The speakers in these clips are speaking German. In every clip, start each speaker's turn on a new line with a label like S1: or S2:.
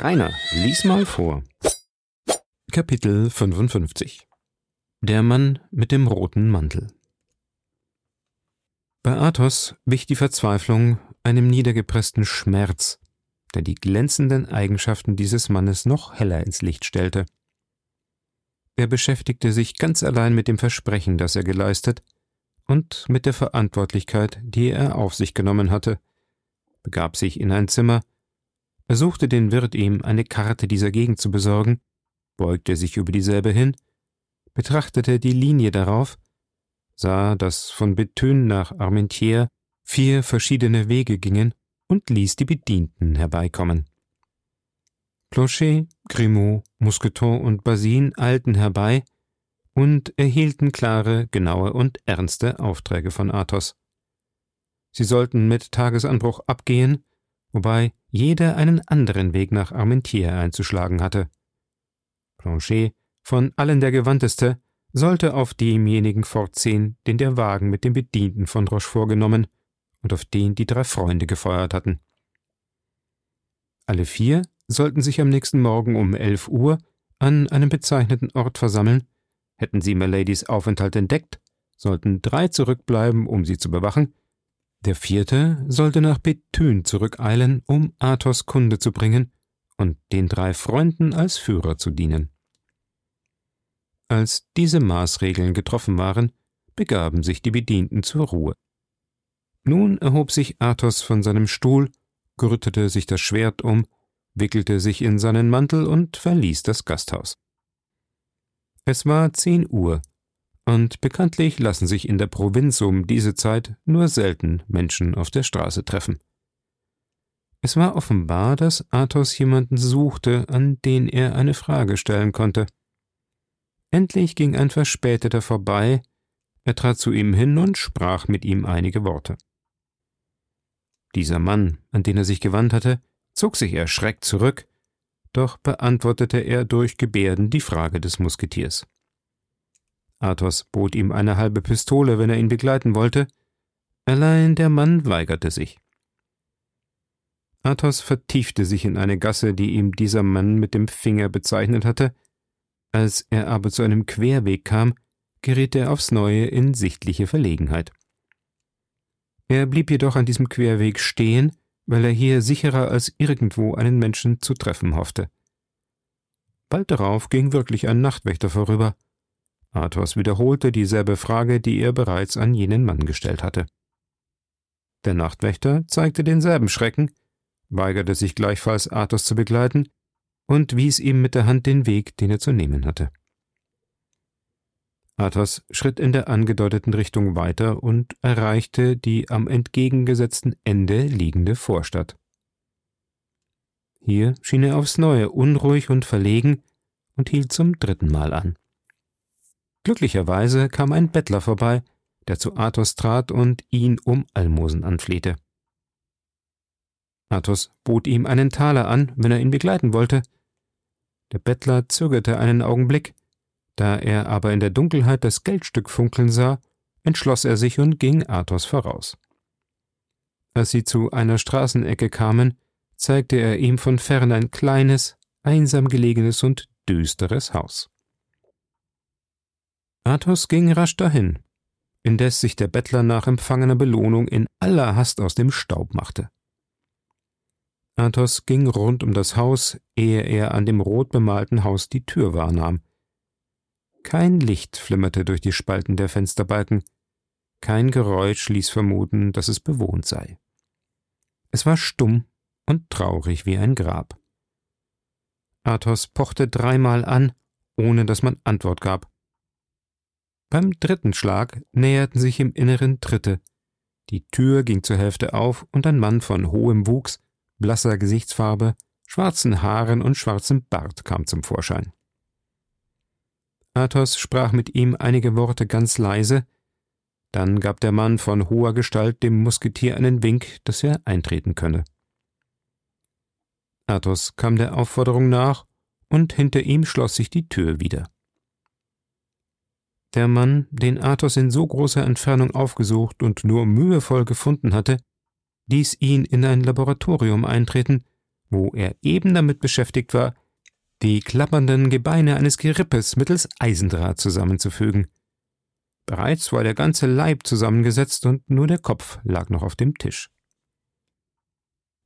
S1: Rainer, lies mal vor. Kapitel 55 Der Mann mit dem roten Mantel Bei Athos wich die Verzweiflung einem niedergepressten Schmerz, der die glänzenden Eigenschaften dieses Mannes noch heller ins Licht stellte. Er beschäftigte sich ganz allein mit dem Versprechen, das er geleistet, und mit der Verantwortlichkeit, die er auf sich genommen hatte, begab sich in ein Zimmer, ersuchte den Wirt, ihm eine Karte dieser Gegend zu besorgen, beugte sich über dieselbe hin, betrachtete die Linie darauf, sah, dass von Bethune nach Armentières vier verschiedene Wege gingen und ließ die Bedienten herbeikommen. Planchet, Grimaud, Mousqueton und Basine eilten herbei und erhielten klare, genaue und ernste Aufträge von Athos. Sie sollten mit Tagesanbruch abgehen, wobei jeder einen anderen Weg nach Armentières einzuschlagen hatte. Planchet, von allen der gewandteste, sollte auf demjenigen fortziehen, den der Wagen mit dem Bedienten von Rochefort genommen und auf den die drei Freunde gefeuert hatten. Alle vier sollten sich am nächsten Morgen um elf Uhr an einem bezeichneten Ort versammeln, hätten sie Miladies Aufenthalt entdeckt, sollten drei zurückbleiben, um sie zu bewachen, der vierte sollte nach Bethune zurückeilen, um Athos Kunde zu bringen und den drei Freunden als Führer zu dienen. Als diese Maßregeln getroffen waren, begaben sich die Bedienten zur Ruhe. Nun erhob sich Athos von seinem Stuhl, gürtete sich das Schwert um wickelte sich in seinen Mantel und verließ das Gasthaus. Es war zehn Uhr, und bekanntlich lassen sich in der Provinz um diese Zeit nur selten Menschen auf der Straße treffen. Es war offenbar, dass Athos jemanden suchte, an den er eine Frage stellen konnte. Endlich ging ein Verspäteter vorbei, er trat zu ihm hin und sprach mit ihm einige Worte. Dieser Mann, an den er sich gewandt hatte, zog sich erschreckt zurück, doch beantwortete er durch Gebärden die Frage des Musketiers. Athos bot ihm eine halbe Pistole, wenn er ihn begleiten wollte, allein der Mann weigerte sich. Athos vertiefte sich in eine Gasse, die ihm dieser Mann mit dem Finger bezeichnet hatte, als er aber zu einem Querweg kam, geriet er aufs neue in sichtliche Verlegenheit. Er blieb jedoch an diesem Querweg stehen weil er hier sicherer als irgendwo einen Menschen zu treffen hoffte. Bald darauf ging wirklich ein Nachtwächter vorüber. Athos wiederholte dieselbe Frage, die er bereits an jenen Mann gestellt hatte. Der Nachtwächter zeigte denselben Schrecken, weigerte sich gleichfalls Athos zu begleiten und wies ihm mit der Hand den Weg, den er zu nehmen hatte. Athos schritt in der angedeuteten Richtung weiter und erreichte die am entgegengesetzten Ende liegende Vorstadt. Hier schien er aufs neue unruhig und verlegen und hielt zum dritten Mal an. Glücklicherweise kam ein Bettler vorbei, der zu Athos trat und ihn um Almosen anflehte. Athos bot ihm einen Taler an, wenn er ihn begleiten wollte. Der Bettler zögerte einen Augenblick, da er aber in der Dunkelheit das Geldstück funkeln sah, entschloss er sich und ging Athos voraus. Als sie zu einer Straßenecke kamen, zeigte er ihm von fern ein kleines, einsam gelegenes und düsteres Haus. Athos ging rasch dahin, indes sich der Bettler nach empfangener Belohnung in aller Hast aus dem Staub machte. Athos ging rund um das Haus, ehe er an dem rot bemalten Haus die Tür wahrnahm. Kein Licht flimmerte durch die Spalten der Fensterbalken, kein Geräusch ließ vermuten, dass es bewohnt sei. Es war stumm und traurig wie ein Grab. Athos pochte dreimal an, ohne dass man Antwort gab. Beim dritten Schlag näherten sich im Inneren Tritte. Die Tür ging zur Hälfte auf und ein Mann von hohem Wuchs, blasser Gesichtsfarbe, schwarzen Haaren und schwarzem Bart kam zum Vorschein. Athos sprach mit ihm einige Worte ganz leise, dann gab der Mann von hoher Gestalt dem Musketier einen Wink, dass er eintreten könne. Athos kam der Aufforderung nach, und hinter ihm schloss sich die Tür wieder. Der Mann, den Athos in so großer Entfernung aufgesucht und nur mühevoll gefunden hatte, ließ ihn in ein Laboratorium eintreten, wo er eben damit beschäftigt war, die klappernden Gebeine eines Gerippes mittels Eisendraht zusammenzufügen. Bereits war der ganze Leib zusammengesetzt und nur der Kopf lag noch auf dem Tisch.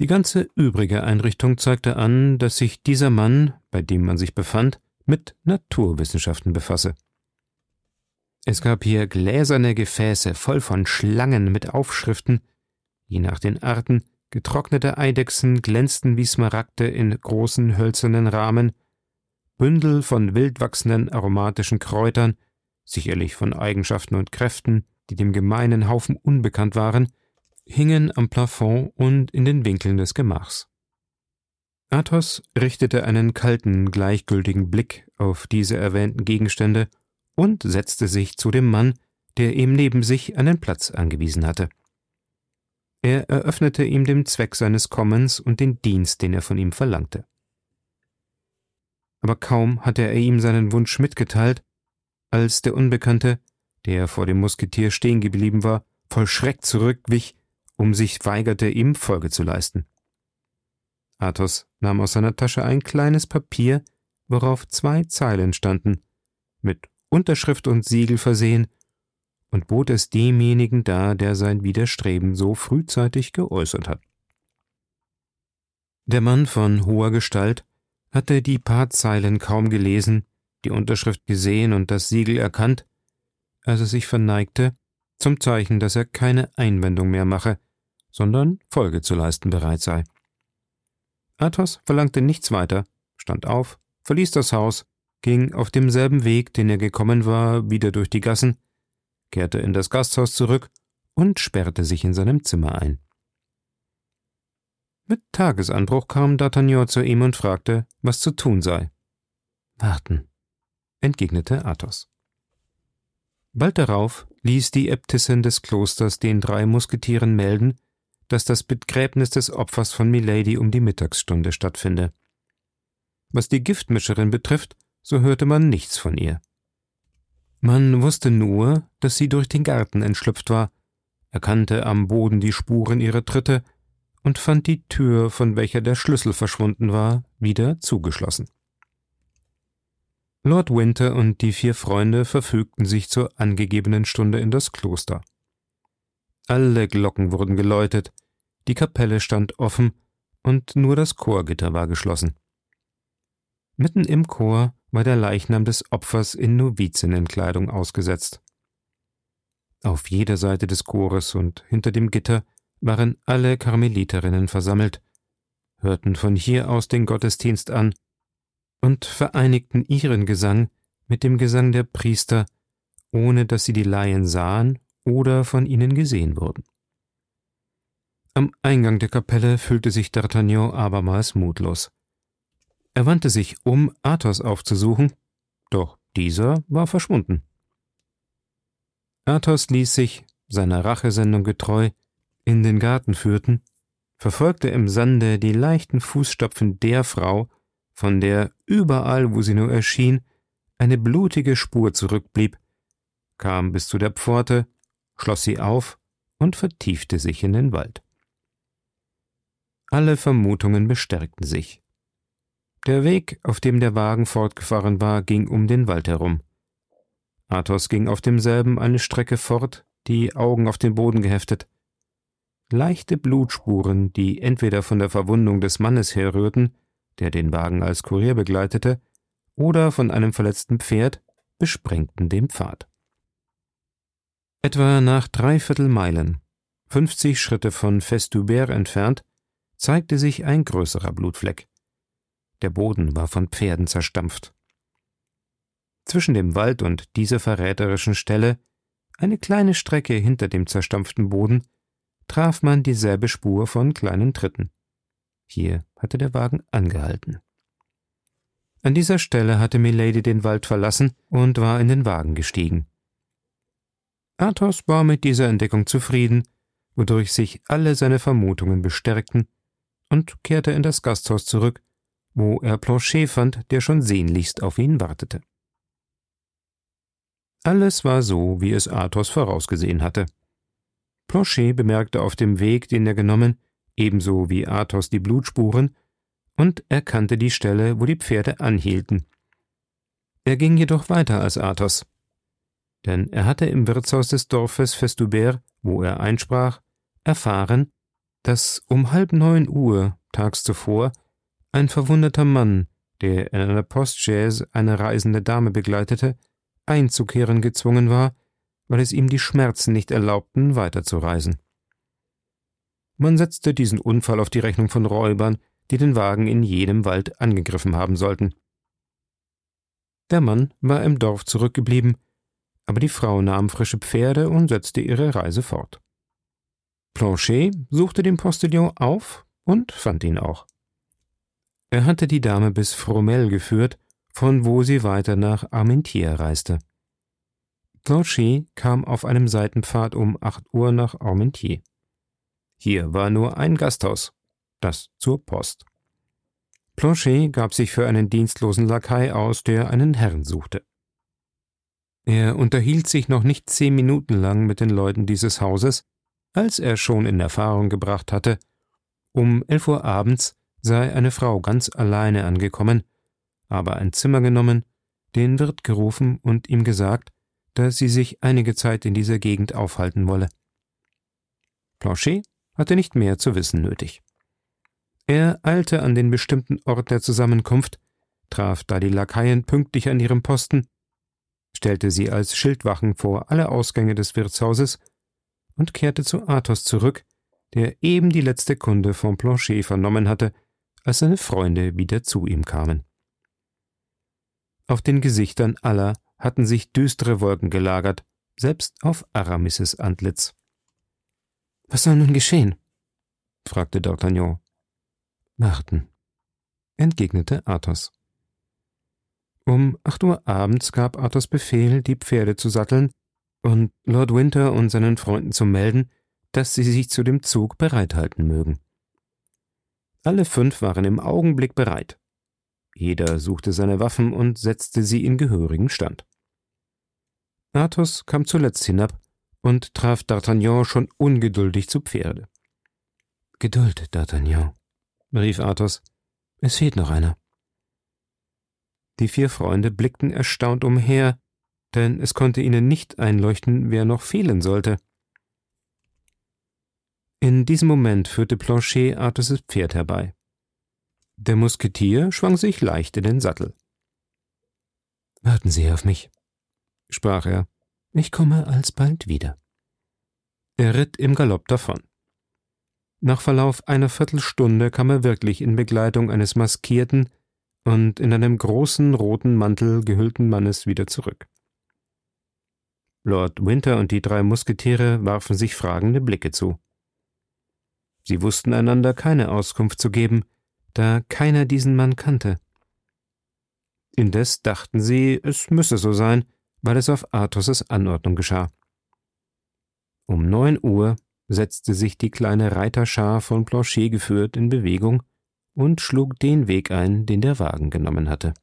S1: Die ganze übrige Einrichtung zeigte an, dass sich dieser Mann, bei dem man sich befand, mit Naturwissenschaften befasse. Es gab hier gläserne Gefäße voll von Schlangen mit Aufschriften, je nach den Arten getrocknete Eidechsen glänzten wie Smaragde in großen hölzernen Rahmen, Bündel von wild wachsenden aromatischen Kräutern, sicherlich von Eigenschaften und Kräften, die dem gemeinen Haufen unbekannt waren, hingen am Plafond und in den Winkeln des Gemachs. Athos richtete einen kalten, gleichgültigen Blick auf diese erwähnten Gegenstände und setzte sich zu dem Mann, der ihm neben sich einen Platz angewiesen hatte. Er eröffnete ihm den Zweck seines Kommens und den Dienst, den er von ihm verlangte. Aber kaum hatte er ihm seinen Wunsch mitgeteilt, als der Unbekannte, der vor dem Musketier stehen geblieben war, voll Schreck zurückwich, um sich weigerte, ihm Folge zu leisten. Athos nahm aus seiner Tasche ein kleines Papier, worauf zwei Zeilen standen, mit Unterschrift und Siegel versehen, und bot es demjenigen dar, der sein Widerstreben so frühzeitig geäußert hat. Der Mann von hoher Gestalt hatte die paar Zeilen kaum gelesen, die Unterschrift gesehen und das Siegel erkannt, als er sich verneigte, zum Zeichen, dass er keine Einwendung mehr mache, sondern Folge zu leisten bereit sei. Athos verlangte nichts weiter, stand auf, verließ das Haus, ging auf demselben Weg, den er gekommen war, wieder durch die Gassen, kehrte in das Gasthaus zurück und sperrte sich in seinem Zimmer ein. Mit Tagesanbruch kam D'Artagnan zu ihm und fragte, was zu tun sei. Warten, entgegnete Athos. Bald darauf ließ die Äbtissin des Klosters den drei Musketieren melden, dass das Begräbnis des Opfers von Milady um die Mittagsstunde stattfinde. Was die Giftmischerin betrifft, so hörte man nichts von ihr. Man wusste nur, dass sie durch den Garten entschlüpft war, erkannte am Boden die Spuren ihrer Tritte und fand die Tür, von welcher der Schlüssel verschwunden war, wieder zugeschlossen. Lord Winter und die vier Freunde verfügten sich zur angegebenen Stunde in das Kloster. Alle Glocken wurden geläutet, die Kapelle stand offen und nur das Chorgitter war geschlossen. Mitten im Chor war der Leichnam des Opfers in Novizienkleidung ausgesetzt. Auf jeder Seite des Chores und hinter dem Gitter waren alle Karmeliterinnen versammelt, hörten von hier aus den Gottesdienst an und vereinigten ihren Gesang mit dem Gesang der Priester, ohne dass sie die Laien sahen oder von ihnen gesehen wurden. Am Eingang der Kapelle fühlte sich D'Artagnan abermals mutlos. Er wandte sich um, Athos aufzusuchen, doch dieser war verschwunden. Athos ließ sich, seiner Rachesendung getreu, in den Garten führten, verfolgte im Sande die leichten Fußstapfen der Frau, von der überall, wo sie nur erschien, eine blutige Spur zurückblieb, kam bis zu der Pforte, schloss sie auf und vertiefte sich in den Wald. Alle Vermutungen bestärkten sich. Der Weg, auf dem der Wagen fortgefahren war, ging um den Wald herum. Athos ging auf demselben eine Strecke fort, die Augen auf den Boden geheftet. Leichte Blutspuren, die entweder von der Verwundung des Mannes herrührten, der den Wagen als Kurier begleitete, oder von einem verletzten Pferd, besprengten den Pfad. Etwa nach dreiviertel Meilen, fünfzig Schritte von Festubert entfernt, zeigte sich ein größerer Blutfleck. Der Boden war von Pferden zerstampft. Zwischen dem Wald und dieser verräterischen Stelle, eine kleine Strecke hinter dem zerstampften Boden, traf man dieselbe Spur von kleinen Tritten. Hier hatte der Wagen angehalten. An dieser Stelle hatte Milady den Wald verlassen und war in den Wagen gestiegen. Athos war mit dieser Entdeckung zufrieden, wodurch sich alle seine Vermutungen bestärkten, und kehrte in das Gasthaus zurück, wo er Planchet fand, der schon sehnlichst auf ihn wartete. Alles war so, wie es Athos vorausgesehen hatte. Planchet bemerkte auf dem Weg, den er genommen, ebenso wie Athos die Blutspuren, und erkannte die Stelle, wo die Pferde anhielten. Er ging jedoch weiter als Athos. Denn er hatte im Wirtshaus des Dorfes Festubert, wo er einsprach, erfahren, dass um halb neun Uhr tags zuvor ein verwundeter Mann, der in einer Postchaise eine reisende Dame begleitete, einzukehren gezwungen war, weil es ihm die Schmerzen nicht erlaubten, weiterzureisen. Man setzte diesen Unfall auf die Rechnung von Räubern, die den Wagen in jenem Wald angegriffen haben sollten. Der Mann war im Dorf zurückgeblieben, aber die Frau nahm frische Pferde und setzte ihre Reise fort. Planchet suchte den Postillon auf und fand ihn auch. Er hatte die Dame bis Fromel geführt, von wo sie weiter nach Armentières reiste. Planchet kam auf einem Seitenpfad um acht Uhr nach Armentières. Hier war nur ein Gasthaus, das zur Post. Planchet gab sich für einen dienstlosen Lakai aus, der einen Herrn suchte. Er unterhielt sich noch nicht zehn Minuten lang mit den Leuten dieses Hauses, als er schon in Erfahrung gebracht hatte, um elf Uhr abends sei eine Frau ganz alleine angekommen, aber ein Zimmer genommen, den Wirt gerufen und ihm gesagt, dass sie sich einige Zeit in dieser Gegend aufhalten wolle. Planchet hatte nicht mehr zu wissen nötig. Er eilte an den bestimmten Ort der Zusammenkunft, traf da die Lakaien pünktlich an ihrem Posten, stellte sie als Schildwachen vor alle Ausgänge des Wirtshauses und kehrte zu Athos zurück, der eben die letzte Kunde vom Planchet vernommen hatte, als seine Freunde wieder zu ihm kamen. Auf den Gesichtern aller hatten sich düstere Wolken gelagert, selbst auf Aramises Antlitz. Was soll nun geschehen? fragte D'Artagnan. Warten, entgegnete Athos. Um acht Uhr abends gab Athos Befehl, die Pferde zu satteln und Lord Winter und seinen Freunden zu melden, dass sie sich zu dem Zug bereithalten mögen. Alle fünf waren im Augenblick bereit. Jeder suchte seine Waffen und setzte sie in gehörigen Stand. Athos kam zuletzt hinab und traf D'Artagnan schon ungeduldig zu Pferde. Geduld, D'Artagnan, rief Athos. Es fehlt noch einer. Die vier Freunde blickten erstaunt umher, denn es konnte ihnen nicht einleuchten, wer noch fehlen sollte. In diesem Moment führte Planchet Athos' Pferd herbei. Der Musketier schwang sich leicht in den Sattel. Warten Sie auf mich, sprach er. Ich komme alsbald wieder. Er ritt im Galopp davon. Nach Verlauf einer Viertelstunde kam er wirklich in Begleitung eines maskierten und in einem großen roten Mantel gehüllten Mannes wieder zurück. Lord Winter und die drei Musketiere warfen sich fragende Blicke zu. Sie wussten einander keine Auskunft zu geben, da keiner diesen Mann kannte. Indes dachten sie, es müsse so sein, weil es auf Athos' Anordnung geschah. Um neun Uhr setzte sich die kleine Reiterschar von Planchet geführt in Bewegung und schlug den Weg ein, den der Wagen genommen hatte.